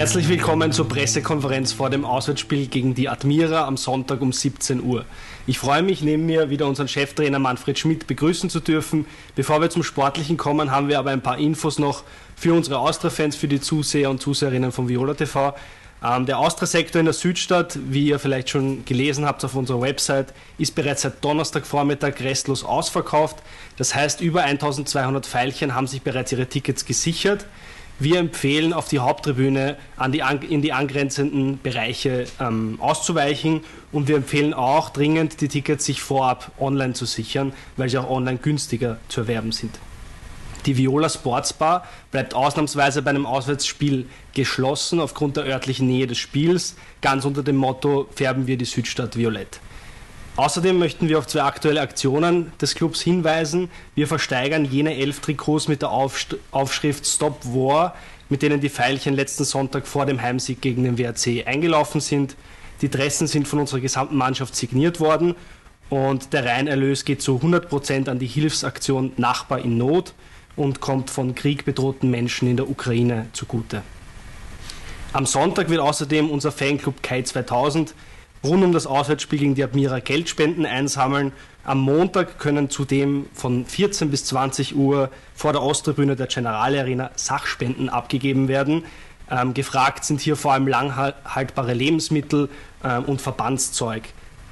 Herzlich willkommen zur Pressekonferenz vor dem Auswärtsspiel gegen die Admira am Sonntag um 17 Uhr. Ich freue mich, neben mir wieder unseren Cheftrainer Manfred Schmidt begrüßen zu dürfen. Bevor wir zum Sportlichen kommen, haben wir aber ein paar Infos noch für unsere Austria-Fans, für die Zuseher und Zuseherinnen von Viola TV. Ähm, der Austria-Sektor in der Südstadt, wie ihr vielleicht schon gelesen habt auf unserer Website, ist bereits seit Donnerstagvormittag restlos ausverkauft. Das heißt, über 1200 Pfeilchen haben sich bereits ihre Tickets gesichert. Wir empfehlen, auf die Haupttribüne an die, in die angrenzenden Bereiche ähm, auszuweichen und wir empfehlen auch dringend, die Tickets sich vorab online zu sichern, weil sie auch online günstiger zu erwerben sind. Die Viola Sportsbar bleibt ausnahmsweise bei einem Auswärtsspiel geschlossen aufgrund der örtlichen Nähe des Spiels, ganz unter dem Motto Färben wir die Südstadt violett. Außerdem möchten wir auf zwei aktuelle Aktionen des Clubs hinweisen. Wir versteigern jene elf Trikots mit der Aufschrift Stop War, mit denen die Pfeilchen letzten Sonntag vor dem Heimsieg gegen den WRC eingelaufen sind. Die Dressen sind von unserer gesamten Mannschaft signiert worden und der Reinerlös geht zu 100% an die Hilfsaktion Nachbar in Not und kommt von Krieg bedrohten Menschen in der Ukraine zugute. Am Sonntag wird außerdem unser Fanclub Kai 2000 rund um das Auswärtsspiel gegen die Admira Geldspenden einsammeln. Am Montag können zudem von 14 bis 20 Uhr vor der Osttribüne der Generale Arena Sachspenden abgegeben werden. Ähm, gefragt sind hier vor allem langhaltbare Lebensmittel äh, und Verbandszeug.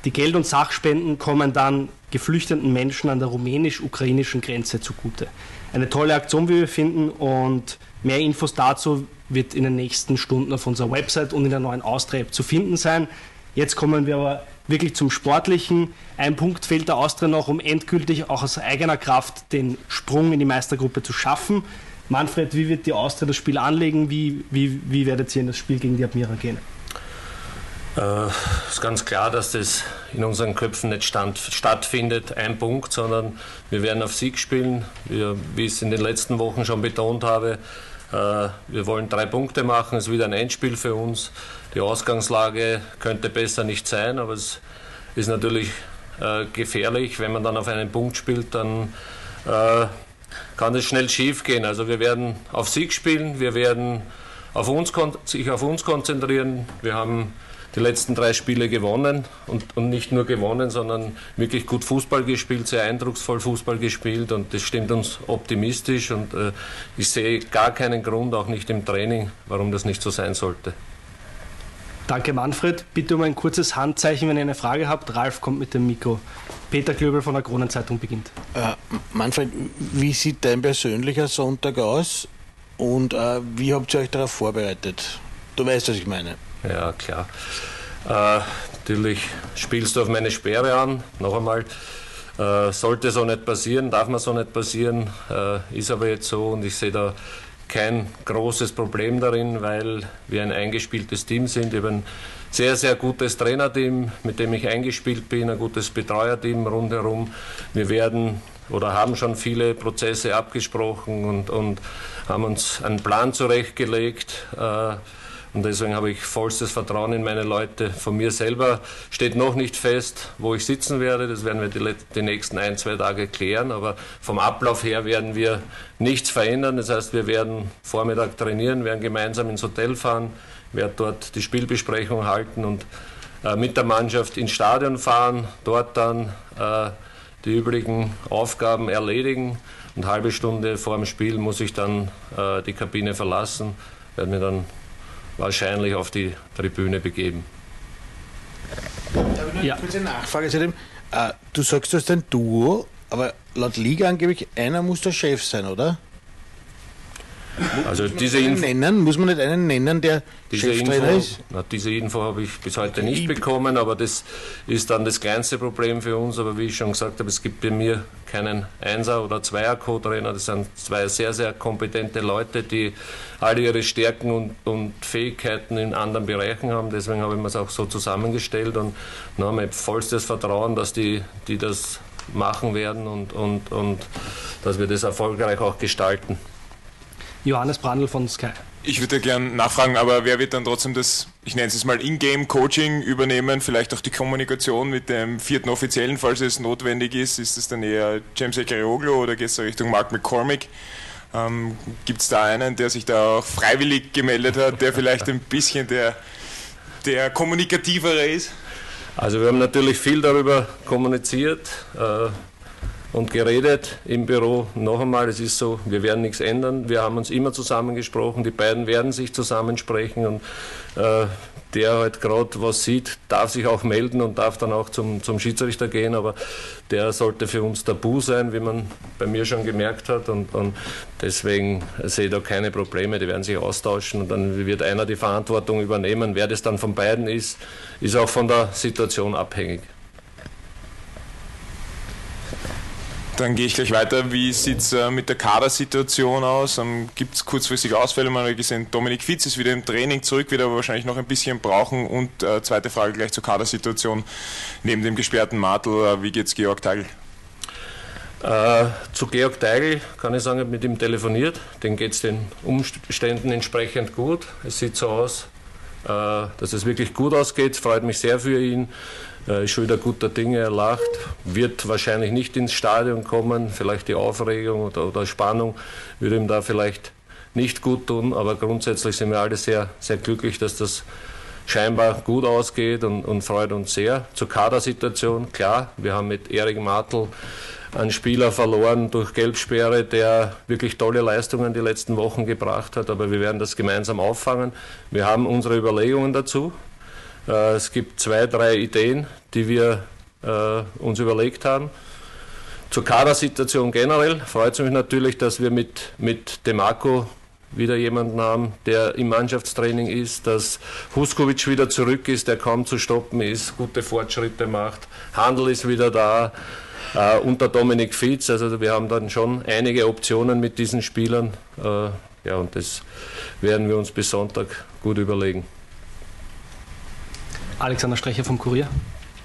Die Geld- und Sachspenden kommen dann geflüchteten Menschen an der rumänisch-ukrainischen Grenze zugute. Eine tolle Aktion, wie wir finden, und mehr Infos dazu wird in den nächsten Stunden auf unserer Website und in der neuen Austria-App zu finden sein. Jetzt kommen wir aber wirklich zum Sportlichen. Ein Punkt fehlt der Austria noch, um endgültig auch aus eigener Kraft den Sprung in die Meistergruppe zu schaffen. Manfred, wie wird die Austria das Spiel anlegen? Wie, wie, wie werdet ihr in das Spiel gegen die Admira gehen? Es äh, ist ganz klar, dass das in unseren Köpfen nicht stand, stattfindet, ein Punkt, sondern wir werden auf Sieg spielen. Wir, wie ich es in den letzten Wochen schon betont habe, äh, wir wollen drei Punkte machen. Es ist wieder ein Endspiel für uns. Die Ausgangslage könnte besser nicht sein, aber es ist natürlich äh, gefährlich. Wenn man dann auf einen Punkt spielt, dann äh, kann es schnell schief gehen. Also wir werden auf Sieg spielen, wir werden auf uns, sich auf uns konzentrieren. Wir haben die letzten drei Spiele gewonnen und, und nicht nur gewonnen, sondern wirklich gut Fußball gespielt, sehr eindrucksvoll Fußball gespielt und das stimmt uns optimistisch und äh, ich sehe gar keinen Grund, auch nicht im Training, warum das nicht so sein sollte. Danke Manfred. Bitte um ein kurzes Handzeichen, wenn ihr eine Frage habt. Ralf kommt mit dem Mikro. Peter Klöbel von der Kronenzeitung beginnt. Äh, Manfred, wie sieht dein persönlicher Sonntag aus und äh, wie habt ihr euch darauf vorbereitet? Du weißt, was ich meine. Ja, klar. Äh, natürlich spielst du auf meine Sperre an. Noch einmal, äh, sollte so nicht passieren, darf man so nicht passieren, äh, ist aber jetzt so und ich sehe da kein großes Problem darin, weil wir ein eingespieltes Team sind. Ich habe ein sehr, sehr gutes Trainerteam, mit dem ich eingespielt bin, ein gutes Betreuerteam rundherum. Wir werden oder haben schon viele Prozesse abgesprochen und, und haben uns einen Plan zurechtgelegt. Äh, und deswegen habe ich vollstes Vertrauen in meine Leute. Von mir selber steht noch nicht fest, wo ich sitzen werde. Das werden wir die, die, nächsten ein, zwei Tage klären. Aber vom Ablauf her werden wir nichts verändern. Das heißt, wir werden Vormittag trainieren, werden gemeinsam ins Hotel fahren, werden dort die Spielbesprechung halten und äh, mit der Mannschaft ins Stadion fahren, dort dann äh, die übrigen Aufgaben erledigen. Und eine halbe Stunde vor dem Spiel muss ich dann äh, die Kabine verlassen, werde mir dann wahrscheinlich auf die Tribüne begeben. Ich ja. kurze Nachfrage zu dem. Äh, du sagst, du hast ein Duo, aber laut Liga angeblich einer muss der Chef sein, oder? Also diese Info nennen, muss man nicht einen nennen, der diese Cheftrainer Info, ist? Na, diese Info habe ich bis heute nicht bekommen, aber das ist dann das kleinste Problem für uns. Aber wie ich schon gesagt habe, es gibt bei mir keinen Einser- oder Zweier-Co-Trainer. Das sind zwei sehr, sehr kompetente Leute, die alle ihre Stärken und, und Fähigkeiten in anderen Bereichen haben. Deswegen habe ich mir es auch so zusammengestellt und habe vollstes Vertrauen, dass die, die das machen werden und, und, und dass wir das erfolgreich auch gestalten. Johannes Brandl von Sky. Ich würde gerne nachfragen, aber wer wird dann trotzdem das, ich nenne es mal In-Game-Coaching übernehmen, vielleicht auch die Kommunikation mit dem vierten Offiziellen, falls es notwendig ist? Ist es dann eher James Ekarioglu oder geht es Richtung Mark McCormick? Ähm, Gibt es da einen, der sich da auch freiwillig gemeldet hat, der vielleicht ein bisschen der, der kommunikativere ist? Also wir haben natürlich viel darüber kommuniziert. Äh, und geredet im Büro. Noch einmal, es ist so, wir werden nichts ändern. Wir haben uns immer zusammengesprochen, die beiden werden sich zusammensprechen und äh, der halt gerade was sieht, darf sich auch melden und darf dann auch zum, zum Schiedsrichter gehen, aber der sollte für uns tabu sein, wie man bei mir schon gemerkt hat und, und deswegen sehe ich da keine Probleme, die werden sich austauschen und dann wird einer die Verantwortung übernehmen. Wer das dann von beiden ist, ist auch von der Situation abhängig. Dann gehe ich gleich weiter. Wie sieht es äh, mit der Kadersituation aus? Ähm, Gibt es kurzfristige Ausfälle? Man hat gesehen, Dominik Fitz ist wieder im Training zurück, wird aber wahrscheinlich noch ein bisschen brauchen. Und äh, zweite Frage gleich zur Kadersituation. Neben dem gesperrten Martel, äh, wie geht es Georg Teigl? Äh, zu Georg Teigl kann ich sagen, ich habe mit ihm telefoniert. Den geht es den Umständen entsprechend gut. Es sieht so aus, dass es wirklich gut ausgeht. Freut mich sehr für ihn. Er ist schon wieder guter Dinge, er lacht, wird wahrscheinlich nicht ins Stadion kommen, vielleicht die Aufregung oder, oder Spannung würde ihm da vielleicht nicht gut tun, aber grundsätzlich sind wir alle sehr, sehr glücklich, dass das scheinbar gut ausgeht und, und freut uns sehr. Zur Kadersituation, klar, wir haben mit Erik Martel einen Spieler verloren durch Gelbsperre, der wirklich tolle Leistungen die letzten Wochen gebracht hat, aber wir werden das gemeinsam auffangen. Wir haben unsere Überlegungen dazu. Äh, es gibt zwei, drei Ideen, die wir äh, uns überlegt haben. Zur Kadersituation generell freut es mich natürlich, dass wir mit, mit Demarco wieder jemanden haben, der im Mannschaftstraining ist, dass Huskovic wieder zurück ist, der kaum zu stoppen ist, gute Fortschritte macht. Handel ist wieder da, äh, unter Dominik Fietz. Also wir haben dann schon einige Optionen mit diesen Spielern. Äh, ja, und das werden wir uns bis Sonntag gut überlegen. Alexander Strecher vom Kurier.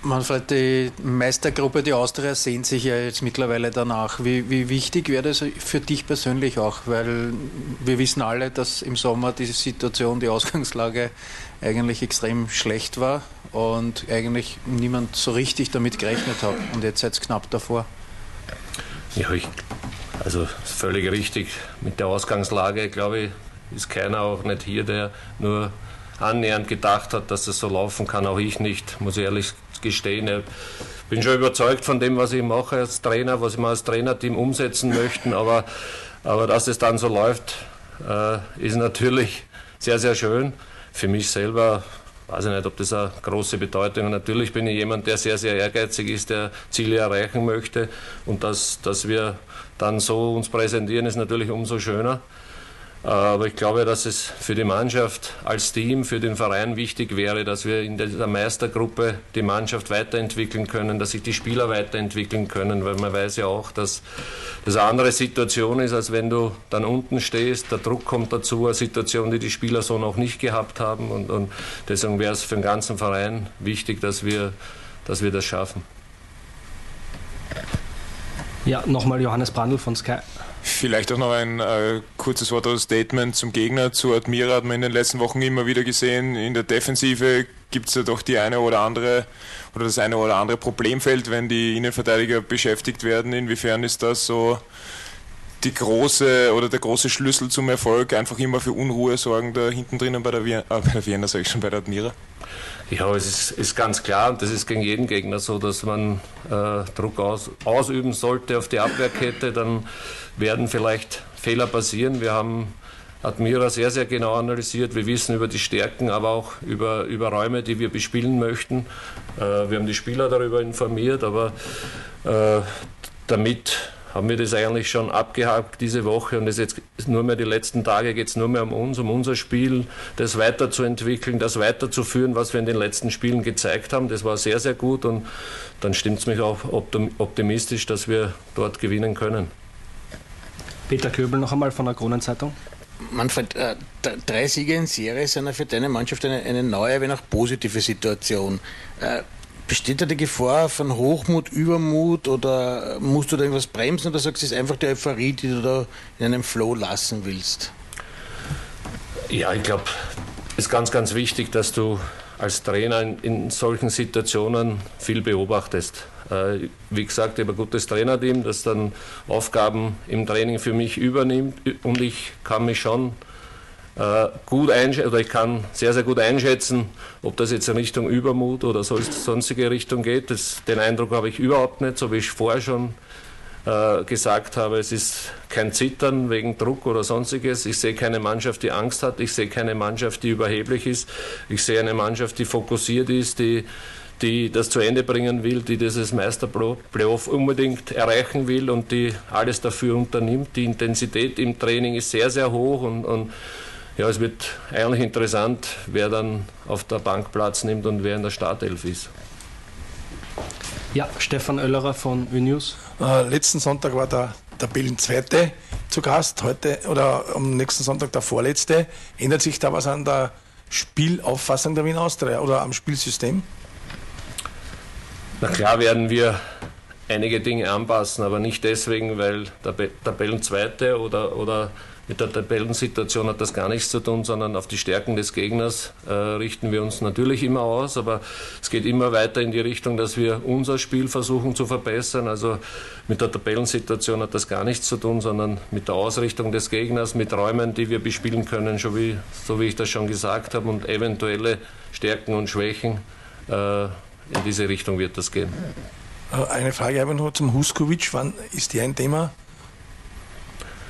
Manfred, die Meistergruppe, die Austria, sehnt sich ja jetzt mittlerweile danach. Wie, wie, wichtig wäre das für dich persönlich auch? Weil wir wissen alle, dass im Sommer die Situation, die Ausgangslage eigentlich extrem schlecht war und eigentlich niemand so richtig damit gerechnet hat. Und jetzt seid ihr knapp davor. Ja, ich, also völlig richtig. Mit der Ausgangslage, glaube ich, ist keiner auch nicht hier, der nur annähernd gedacht hat, dass das so laufen kann. Auch ich nicht, muss ich ehrlich gestehen. Ich bin schon überzeugt von dem, was ich mache als Trainer, was wir als Trainerteam umsetzen möchten. Aber, aber dass es dann so läuft, äh, ist natürlich sehr, sehr schön. Für mich selber weiß ich nicht, ob das eine große Bedeutung hat. Natürlich bin ich jemand, der sehr, sehr ehrgeizig ist, der Ziele erreichen möchte. Und dass, dass wir dann so uns präsentieren, ist natürlich umso schöner. Aber ich glaube, dass es für die Mannschaft als Team, für den Verein wichtig wäre, dass wir in dieser Meistergruppe die Mannschaft weiterentwickeln können, dass sich die Spieler weiterentwickeln können, weil man weiß ja auch, dass das eine andere Situation ist, als wenn du dann unten stehst, der Druck kommt dazu, eine Situation, die die Spieler so noch nicht gehabt haben und, und deswegen wäre es für den ganzen Verein wichtig, dass wir, dass wir das schaffen. Ja, nochmal Johannes Brandl von Sky. Vielleicht auch noch ein äh, kurzes Wort oder Statement zum Gegner. Zu Admira hat man in den letzten Wochen immer wieder gesehen, in der Defensive gibt es ja doch die eine oder andere oder das eine oder andere Problemfeld, wenn die Innenverteidiger beschäftigt werden. Inwiefern ist das so die große oder der große Schlüssel zum Erfolg, einfach immer für Unruhe sorgen da hinten drinnen bei der Vienna, äh, bei ich schon, bei der Admira? Ja, es ist, ist, ganz klar und das ist gegen jeden Gegner so, dass man äh, Druck aus, ausüben sollte auf die Abwehrkette. Dann werden vielleicht Fehler passieren. Wir haben Admira sehr, sehr genau analysiert. Wir wissen über die Stärken, aber auch über, über Räume, die wir bespielen möchten. Äh, wir haben die Spieler darüber informiert, aber äh, damit haben wir das eigentlich schon abgehakt diese Woche und es jetzt nur mehr die letzten Tage geht es nur mehr um uns, um unser Spiel, das weiterzuentwickeln, das weiterzuführen, was wir in den letzten Spielen gezeigt haben. Das war sehr, sehr gut und dann stimmt es mich auch optimistisch, dass wir dort gewinnen können. Peter Köbel noch einmal von der Kronenzeitung. Manfred, äh, drei Siege in Serie sind ja für deine Mannschaft eine, eine neue, wenn auch positive Situation. Äh, Besteht da die Gefahr von Hochmut, Übermut oder musst du da irgendwas bremsen oder sagst du, es ist einfach die Euphorie, die du da in einem Flow lassen willst? Ja, ich glaube, es ist ganz, ganz wichtig, dass du als Trainer in, in solchen Situationen viel beobachtest. Äh, wie gesagt, ich habe ein gutes Trainerteam, das dann Aufgaben im Training für mich übernimmt und ich kann mich schon gut einschätzen, oder ich kann sehr, sehr gut einschätzen, ob das jetzt in Richtung Übermut oder sonstige Richtung geht. Das, den Eindruck habe ich überhaupt nicht, so wie ich vorher schon äh, gesagt habe, es ist kein Zittern wegen Druck oder sonstiges. Ich sehe keine Mannschaft, die Angst hat. Ich sehe keine Mannschaft, die überheblich ist. Ich sehe eine Mannschaft, die fokussiert ist, die, die das zu Ende bringen will, die dieses Meisterplayoff unbedingt erreichen will und die alles dafür unternimmt. Die Intensität im Training ist sehr, sehr hoch und, und ja, es wird eigentlich interessant, wer dann auf der Bank Platz nimmt und wer in der Startelf ist. Ja, Stefan Oellerer von ÖNews. Äh, letzten Sonntag war der Tabellenzweite zu Gast, heute oder am nächsten Sonntag der Vorletzte. Ändert sich da was an der Spielauffassung der Wien Austria oder am Spielsystem? Na klar werden wir einige Dinge anpassen, aber nicht deswegen, weil der Tabellenzweite oder, oder mit der Tabellensituation hat das gar nichts zu tun, sondern auf die Stärken des Gegners äh, richten wir uns natürlich immer aus, aber es geht immer weiter in die Richtung, dass wir unser Spiel versuchen zu verbessern. Also mit der Tabellensituation hat das gar nichts zu tun, sondern mit der Ausrichtung des Gegners, mit Räumen, die wir bespielen können, so wie, so wie ich das schon gesagt habe, und eventuelle Stärken und Schwächen. Äh, in diese Richtung wird das gehen. Äh, eine Frage habe ich noch zum Huskovic. Wann ist die ein Thema?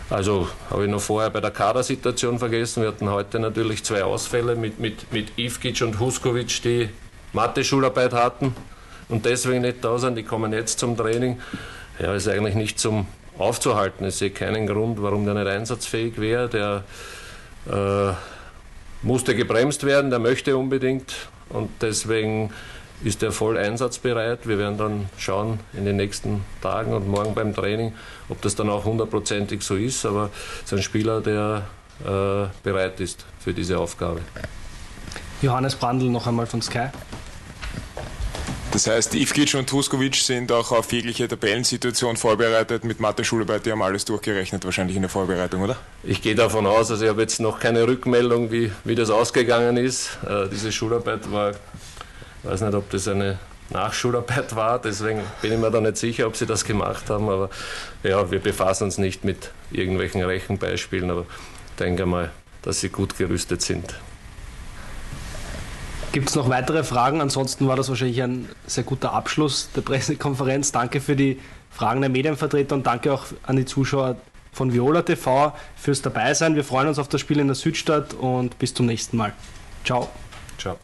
Also habe ich noch vorher bei der Kadersituation vergessen. Wir hatten heute natürlich zwei Ausfälle mit, mit, mit Ivkic und Huskovic, die Mathe-Schularbeit hatten und deswegen nicht da sind. Die kommen jetzt zum Training. Ja, ist eigentlich nicht zum aufzuhalten. Ich sehe keinen Grund, warum der nicht einsatzfähig wäre. Der äh, musste gebremst werden, der möchte unbedingt und deswegen ist er voll einsatzbereit. Wir werden dann schauen in den nächsten Tagen und morgen beim Training, ob das dann auch hundertprozentig so ist. Aber es ist ein Spieler, der äh, bereit ist für diese Aufgabe. Johannes Brandl noch einmal von Sky. Das heißt, Ivkic und Tuskovic sind auch auf jegliche Tabellensituation vorbereitet. Mit Mathe Schularbeit, die haben alles durchgerechnet, wahrscheinlich in der Vorbereitung, oder? Ich gehe davon aus, also ich habe jetzt noch keine Rückmeldung, wie, wie das ausgegangen ist. Äh, diese Schularbeit war ich weiß nicht, ob das eine Nachschularbeit war, deswegen bin ich mir da nicht sicher, ob sie das gemacht haben, aber ja, wir befassen uns nicht mit irgendwelchen Rechenbeispielen, aber ich denke mal, dass sie gut gerüstet sind. Gibt es noch weitere Fragen? Ansonsten war das wahrscheinlich ein sehr guter Abschluss der Pressekonferenz. Danke für die Fragen der Medienvertreter und danke auch an die Zuschauer von Viola TV fürs Dabeisein. Wir freuen uns auf das Spiel in der Südstadt und bis zum nächsten Mal. Ciao. Ciao.